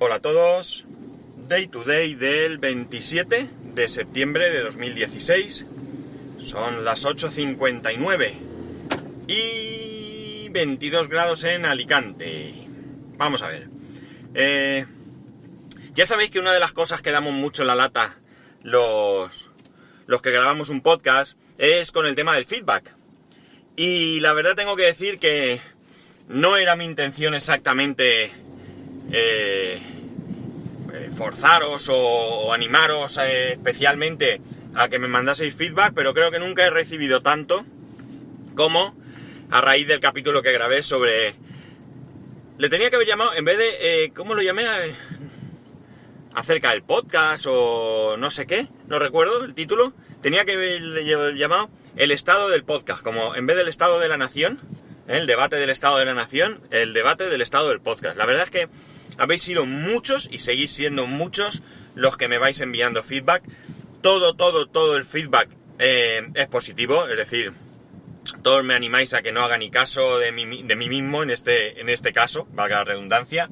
Hola a todos. Day to day del 27 de septiembre de 2016. Son las 8.59 y 22 grados en Alicante. Vamos a ver. Eh, ya sabéis que una de las cosas que damos mucho en la lata los, los que grabamos un podcast es con el tema del feedback. Y la verdad tengo que decir que no era mi intención exactamente eh, eh, forzaros o, animaros eh, especialmente a que me mandaseis feedback, pero creo que nunca he recibido tanto como a raíz del capítulo que grabé sobre... Le tenía que haber llamado, en vez de... ¿Cómo lo llamé? acerca del podcast o no sé qué, no recuerdo el título. Tenía que haber llamado el estado del podcast, como en vez del estado de la nación, el debate del estado de la nación, el debate del estado del podcast. La verdad es que habéis sido muchos y seguís siendo muchos los que me vais enviando feedback. Todo, todo, todo el feedback eh, es positivo, es decir, todos me animáis a que no haga ni caso de mí, de mí mismo en este, en este caso, valga la redundancia,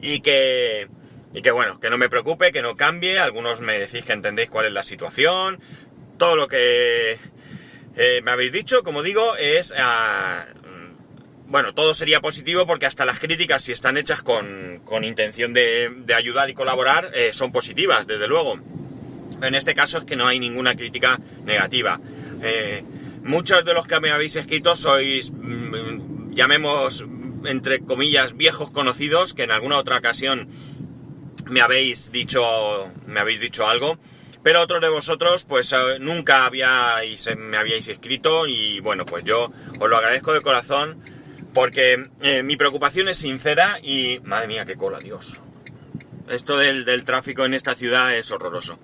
y que, y que bueno, que no me preocupe, que no cambie, algunos me decís que entendéis cuál es la situación, todo lo que eh, me habéis dicho, como digo, es ah, bueno, todo sería positivo porque hasta las críticas, si están hechas con, intención de, ayudar y colaborar, eh, son positivas, desde luego. En este caso es que no hay ninguna crítica negativa. Eh, muchos de los que me habéis escrito sois, mm, llamemos, entre comillas, viejos conocidos, que en alguna otra ocasión me habéis dicho, me habéis dicho algo. Pero otros de vosotros, pues eh, nunca habíais, me habíais escrito y bueno, pues yo os lo agradezco de corazón porque eh, mi preocupación es sincera y... Madre mía, qué cola, Dios. Esto del, tráfico en esta ciudad es horroroso.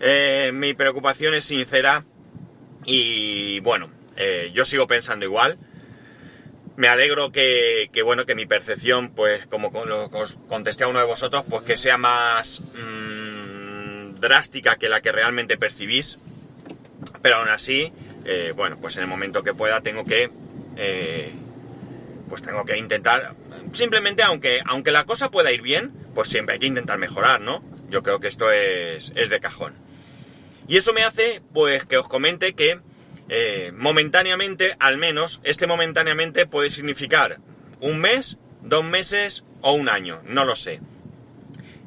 Eh, mi preocupación es sincera y bueno, eh, yo sigo pensando igual. Me alegro que, bueno, que mi percepción, pues como os contesté a uno de vosotros, pues que sea más mm, drástica que la que realmente percibís. Pero aún así, bueno, pues en el momento que pueda tengo que pues tengo que intentar, simplemente aunque, aunque la cosa pueda ir bien, pues siempre hay que intentar mejorar, ¿no? Yo creo que esto es, es de cajón. Y eso me hace, pues, que os comente que eh, momentáneamente, al menos, este momentáneamente puede significar un mes, dos meses o un año, no lo sé.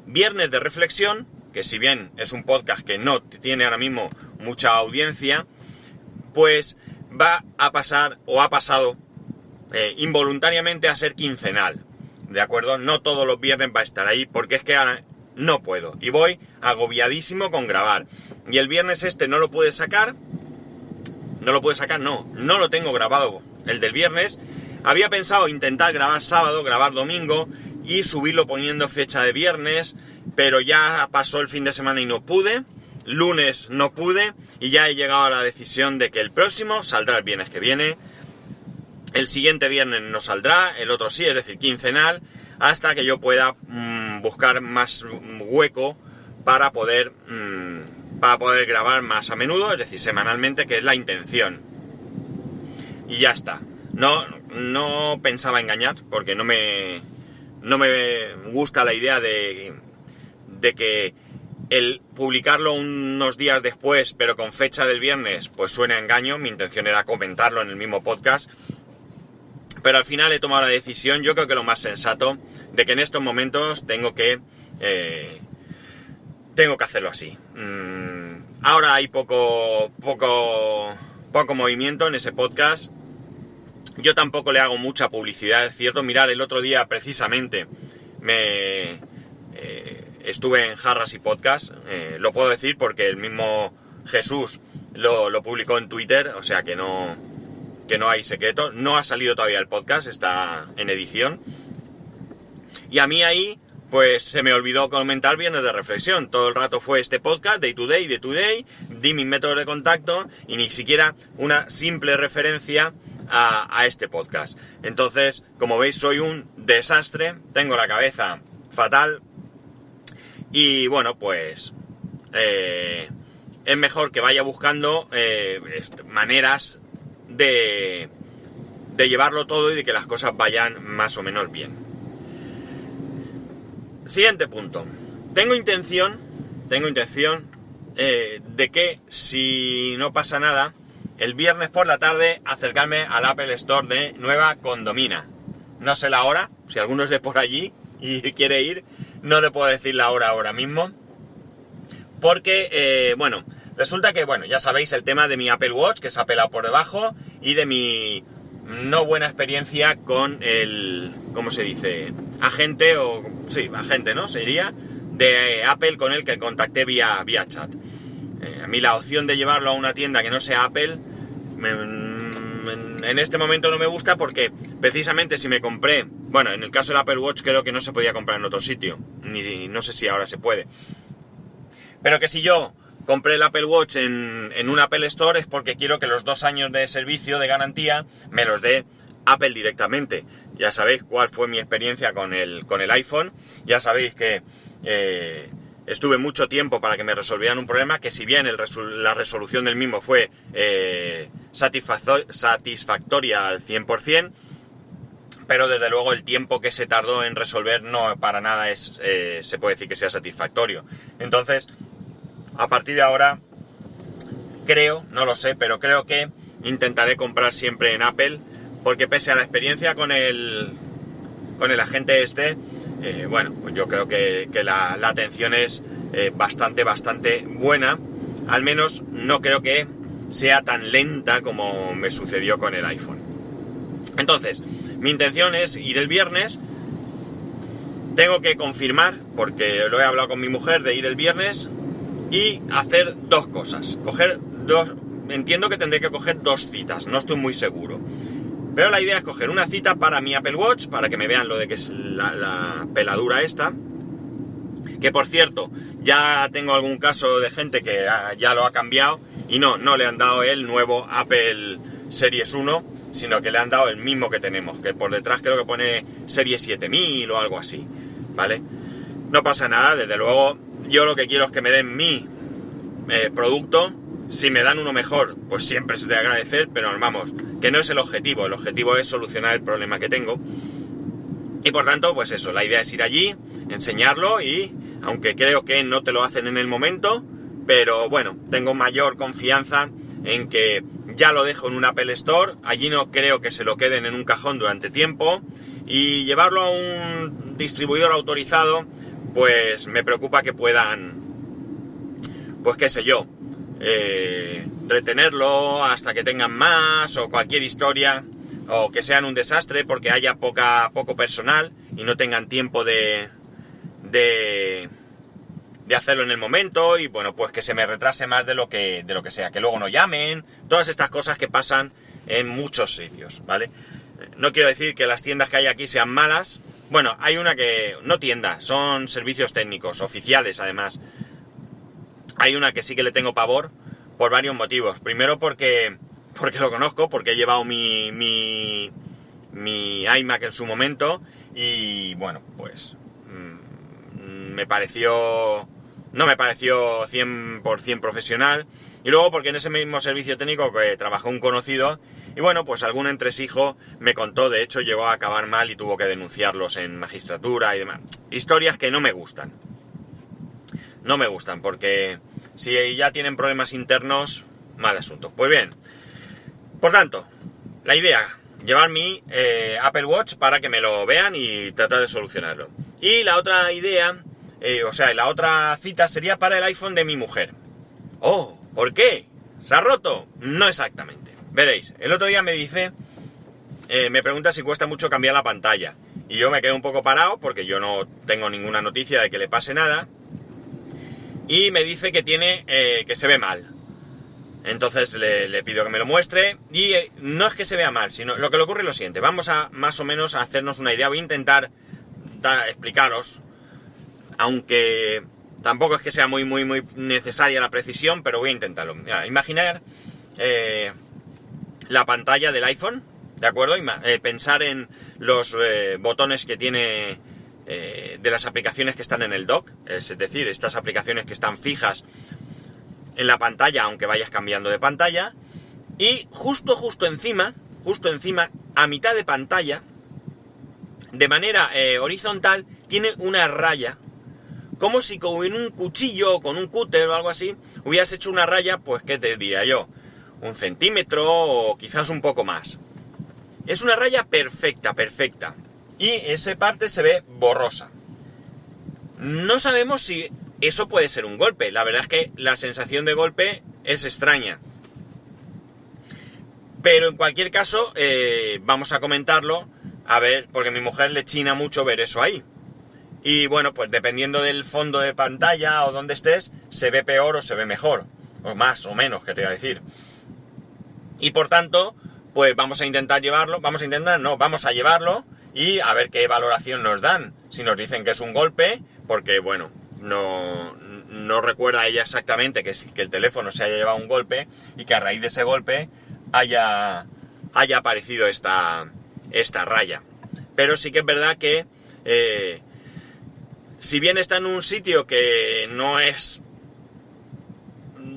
Viernes de reflexión, que si bien es un podcast que no tiene ahora mismo mucha audiencia, pues va a pasar o ha pasado eh, involuntariamente a ser quincenal. ¿De acuerdo? No todos los viernes va a estar ahí porque es que ahora no puedo. Y voy agobiadísimo con grabar. Y el viernes este no lo pude sacar. No lo pude sacar, no. No lo tengo grabado. El del viernes. Había pensado intentar grabar sábado, grabar domingo y subirlo poniendo fecha de viernes. Pero ya pasó el fin de semana y no pude. Lunes no pude. Y ya he llegado a la decisión de que el próximo saldrá el viernes que viene el siguiente viernes no saldrá, el otro sí, es decir, quincenal, hasta que yo pueda mm, buscar más hueco para poder, mm, para poder grabar más a menudo, es decir, semanalmente, que es la intención. Y ya está. No, no pensaba engañar, porque no me, no me gusta la idea de, de que el publicarlo unos días después, pero con fecha del viernes, pues suene a engaño. Mi intención era comentarlo en el mismo podcast pero al final he tomado la decisión, yo creo que lo más sensato, de que en estos momentos tengo que... Eh, tengo que hacerlo así. Mm, ahora hay poco, poco, poco movimiento en ese podcast. Yo tampoco le hago mucha publicidad, es cierto. Mirad, el otro día precisamente me eh, estuve en Jarras y Podcast. Eh, lo puedo decir porque el mismo Jesús lo, lo publicó en Twitter, o sea que no, que no hay secreto. No ha salido todavía el podcast, está en edición. Y a mí ahí, pues se me olvidó comentar bienes de reflexión. Todo el rato fue este podcast, Day to Day, Day to Day, di mis métodos de contacto y ni siquiera una simple referencia a, este podcast. Entonces, como veis, soy un desastre, tengo la cabeza fatal y bueno, pues eh, es mejor que vaya buscando eh, maneras de, llevarlo todo y de que las cosas vayan más o menos bien. Siguiente punto. Tengo intención, tengo intención eh, de que si no pasa nada, el viernes por la tarde acercarme al Apple Store de Nueva Condomina. No sé la hora, si alguno es de por allí y quiere ir, no le puedo decir la hora ahora mismo. Porque, eh, bueno, resulta que, bueno, ya sabéis el tema de mi Apple Watch, que se ha pelado por debajo, y de mi no buena experiencia con el, ¿cómo se dice? Agente o, sí, agente, ¿no? Sería de Apple con el que contacté vía, vía chat. Eh, a mí la opción de llevarlo a una tienda que no sea Apple, en este momento no me gusta porque precisamente si me compré, bueno, en el caso del Apple Watch creo que no se podía comprar en otro sitio, ni no sé si ahora se puede. Pero que si yo compré el Apple Watch en, en un Apple Store es porque quiero que los dos años de servicio de garantía me los dé Apple directamente. Ya sabéis cuál fue mi experiencia con el, con el iPhone. Ya sabéis que eh, estuve mucho tiempo para que me resolvieran un problema que si bien la resolución del mismo fue eh, satisfactoria al 100%, pero desde luego el tiempo que se tardó en resolver no para nada es, eh, se puede decir que sea satisfactorio. Entonces, a partir de ahora, creo, no lo sé, pero creo que intentaré comprar siempre en Apple, porque pese a la experiencia con el, con el agente este, eh, bueno, pues yo creo que, la, atención es eh, bastante, bastante buena. Al menos no creo que sea tan lenta como me sucedió con el iPhone. Entonces, mi intención es ir el viernes. Tengo que confirmar, porque lo he hablado con mi mujer, de ir el viernes y hacer dos cosas. Coger dos. Entiendo que tendré que coger dos citas, no estoy muy seguro. Pero la idea es coger una cita para mi Apple Watch, para que me vean lo de que es la, peladura esta. Que por cierto, ya tengo algún caso de gente que ya lo ha cambiado y no, no le han dado el nuevo Apple Series 1, sino que le han dado el mismo que tenemos, que por detrás creo que pone Serie 7000 o algo así, ¿vale? No pasa nada, desde luego yo lo que quiero es que me den mi eh, producto. Si me dan uno mejor, pues siempre se te agradecer, pero vamos, que no es el objetivo. El objetivo es solucionar el problema que tengo. Y por tanto, pues eso, la idea es ir allí, enseñarlo y, aunque creo que no te lo hacen en el momento, pero bueno, tengo mayor confianza en que ya lo dejo en un Apple Store, allí no creo que se lo queden en un cajón durante tiempo y llevarlo a un distribuidor autorizado pues me preocupa que puedan, pues qué sé yo, eh, retenerlo hasta que tengan más o cualquier historia o que sean un desastre porque haya poca, poco personal y no tengan tiempo de, de, de hacerlo en el momento y bueno, pues que se me retrase más de lo que, de lo que sea, que luego no llamen, todas estas cosas que pasan en muchos sitios, ¿vale? No quiero decir que las tiendas que hay aquí sean malas, bueno, hay una que no tienda, son servicios técnicos, oficiales además. Hay una que sí que le tengo pavor por varios motivos. Primero porque, porque lo conozco, porque he llevado mi, mi, mi iMac en su momento y bueno, pues mm, me pareció, no me pareció 100% profesional. Y luego porque en ese mismo servicio técnico que trabajó un conocido y bueno, pues algún entresijo me contó, de hecho llegó a acabar mal y tuvo que denunciarlos en magistratura y demás. Historias que no me gustan. No me gustan porque si ya tienen problemas internos, mal asunto. Pues bien, por tanto, la idea, llevar mi eh, Apple Watch para que me lo vean y tratar de solucionarlo. Y la otra idea, eh, o sea, la otra cita sería para el iPhone de mi mujer. Oh, ¿por qué? ¿Se ha roto? No exactamente. Veréis, el otro día me dice, eh, me pregunta si cuesta mucho cambiar la pantalla. Y yo me quedo un poco parado porque yo no tengo ninguna noticia de que le pase nada. Y me dice que tiene, eh, que se ve mal. Entonces le, pido que me lo muestre. Y eh, no es que se vea mal, sino lo que le ocurre es lo siguiente. Vamos a más o menos a hacernos una idea. Voy a intentar explicaros. Aunque tampoco es que sea muy, muy, muy necesaria la precisión, pero voy a intentarlo. imaginar la pantalla del iPhone, ¿de acuerdo? Eh, pensar en los eh, botones que tiene eh, de las aplicaciones que están en el dock, es decir, estas aplicaciones que están fijas en la pantalla, aunque vayas cambiando de pantalla, y justo, justo encima, justo encima, a mitad de pantalla, de manera horizontal, tiene una raya, como si con un cuchillo o con un cúter o algo así hubieras hecho una raya, pues qué te diría yo, un centímetro o quizás un poco más. Es una raya perfecta, perfecta. Y esa parte se ve borrosa. No sabemos si eso puede ser un golpe. La verdad es que la sensación de golpe es extraña. Pero en cualquier caso, eh, vamos a comentarlo. A ver, porque a mi mujer le china mucho ver eso ahí. Y bueno, pues dependiendo del fondo de pantalla o donde estés, se ve peor o se ve mejor. O más o menos, que te voy a decir. Y por tanto, pues vamos a intentar llevarlo. Vamos a intentar, no, vamos a llevarlo y a ver qué valoración nos dan. Si nos dicen que es un golpe, porque bueno, no, no recuerda ella exactamente que, que el teléfono se haya llevado un golpe y que a raíz de ese golpe haya, haya aparecido esta, esta raya. Pero sí que es verdad que eh, si bien está en un sitio que no es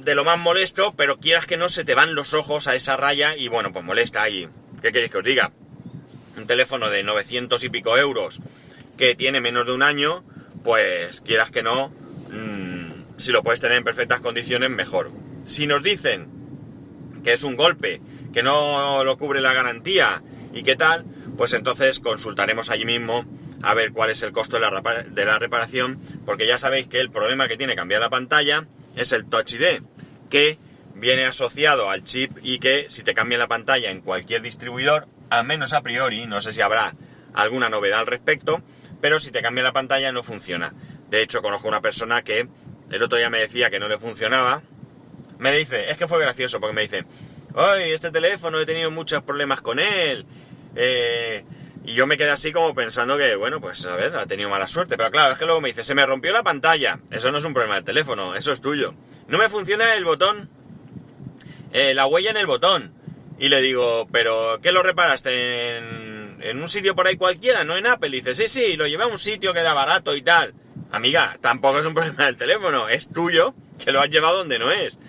de lo más molesto, pero quieras que no se te van los ojos a esa raya y bueno, pues molesta ahí. ¿Qué queréis que os diga? Un teléfono de 900 y pico euros que tiene menos de un año, pues quieras que no, mmm, si lo puedes tener en perfectas condiciones, mejor. Si nos dicen que es un golpe, que no lo cubre la garantía y qué tal, pues entonces consultaremos allí mismo a ver cuál es el costo de la, de la reparación, porque ya sabéis que el problema que tiene cambiar la pantalla es el Touch ID, que viene asociado al chip y que si te cambian la pantalla en cualquier distribuidor, al menos a priori, no sé si habrá alguna novedad al respecto, pero si te cambia la pantalla no funciona. De hecho, conozco una persona que el otro día me decía que no le funcionaba. Me dice, es que fue gracioso porque me dice, hoy este teléfono he tenido muchos problemas con él. Eh, y yo me quedé así como pensando que, bueno, pues a ver, ha tenido mala suerte. Pero claro, es que luego me dice, se me rompió la pantalla. Eso no es un problema del teléfono, eso es tuyo. No me funciona el botón, eh, la huella en el botón. Y le digo, pero ¿qué lo reparaste en, en, un sitio por ahí cualquiera, no en Apple? Y dice, sí, sí, lo llevé a un sitio que era barato y tal. Amiga, tampoco es un problema del teléfono, es tuyo, que lo has llevado donde no es.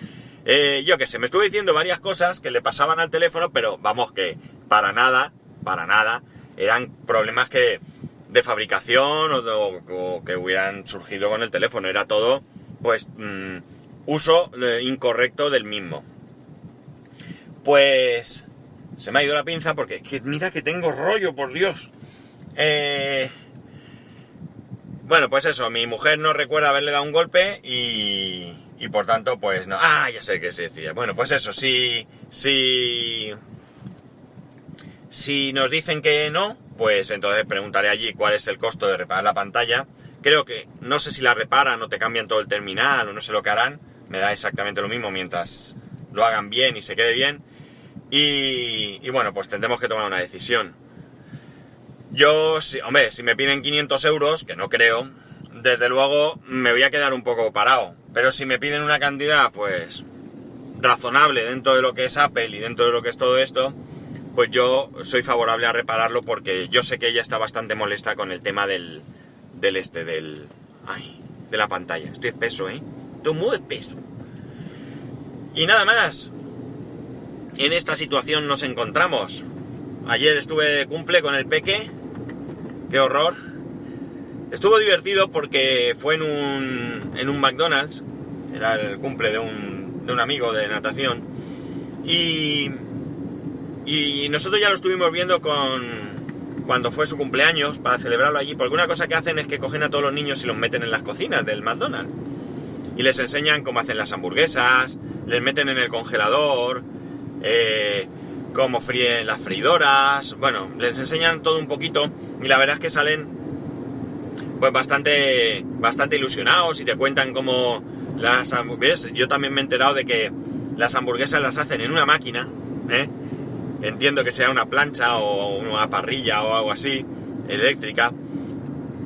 Eh, yo que sé, me estuve diciendo varias cosas que le pasaban al teléfono, pero vamos que para nada, para nada, eran problemas que de fabricación o, que hubieran surgido con el teléfono. Era todo, pues, mmm, uso eh, incorrecto del mismo. Pues se me ha ido la pinza porque es que mira que tengo rollo, por Dios. Eh, bueno, pues eso, mi mujer no recuerda haberle dado un golpe y, y por tanto, pues no. Ah, ya sé qué se decía. Bueno, pues eso, si, si, si nos dicen que no, pues entonces preguntaré allí cuál es el costo de reparar la pantalla. Creo que, no sé si la reparan o te cambian todo el terminal o no sé lo que harán. Me da exactamente lo mismo mientras lo hagan bien y se quede bien. Y, bueno, pues tendremos que tomar una decisión. Yo, si, hombre, si me piden 500 euros, que no creo, desde luego me voy a quedar un poco parado. Pero si me piden una cantidad, pues, razonable dentro de lo que es Apple y dentro de lo que es todo esto, pues yo soy favorable a repararlo porque yo sé que ella está bastante molesta con el tema del, del este, del... Ay, de la pantalla. Estoy espeso, ¿eh? Estoy muy espeso. Y nada más. En esta situación nos encontramos. Ayer estuve de cumple con el peque. Qué horror. Estuvo divertido porque fue en un, en un McDonald's. Era el cumple de un, de un amigo de natación. Y, y nosotros ya lo estuvimos viendo con, cuando fue su cumpleaños para celebrarlo allí. Porque una cosa que hacen es que cogen a todos los niños y los meten en las cocinas del McDonald's. Y les enseñan cómo hacen las hamburguesas, les meten en el congelador, eh, cómo fríen las freidoras, bueno, les enseñan todo un poquito y la verdad es que salen pues bastante, bastante ilusionados y te cuentan cómo las hamburguesas, yo también me he enterado de que las hamburguesas las hacen en una máquina, ¿eh? Entiendo que sea una plancha o una parrilla o algo así, eléctrica,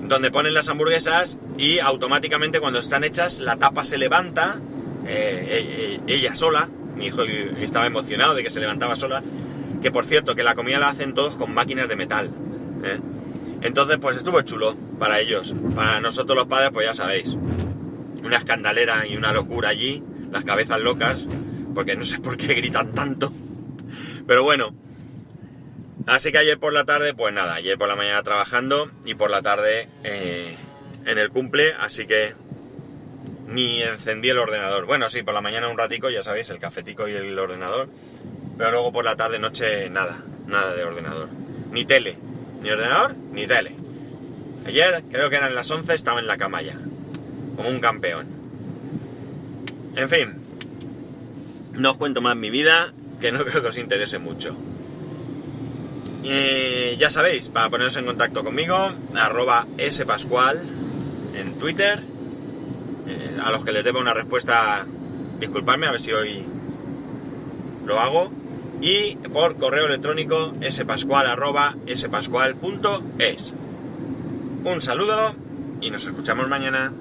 donde ponen las hamburguesas y automáticamente cuando están hechas la tapa se levanta, eh, ella sola, mi hijo estaba emocionado de que se levantaba sola, que por cierto, que la comida la hacen todos con máquinas de metal. ¿eh? Entonces, pues estuvo chulo para ellos. Para nosotros los padres, pues ya sabéis, una escandalera y una locura allí, las cabezas locas, porque no sé por qué gritan tanto. Pero bueno, Así que ayer por la tarde, pues nada, ayer por la mañana trabajando y por la tarde eh, en el cumple, así que ni encendí el ordenador. Bueno, sí, por la mañana un ratico, ya sabéis, el cafetico y el ordenador, pero luego por la tarde, noche, nada, nada de ordenador. Ni tele, ni ordenador, ni tele. Ayer, creo que eran las 11, estaba en la cama ya, como un campeón. En fin, no os cuento más mi vida, que no creo que os interese mucho. Eh, ya sabéis, para poneros en contacto conmigo, arroba spascual en Twitter. Eh, a los que les debo una respuesta, disculpadme, a ver si hoy lo hago. Y por correo electrónico spascual arroba spascual.es. Un saludo y nos escuchamos mañana.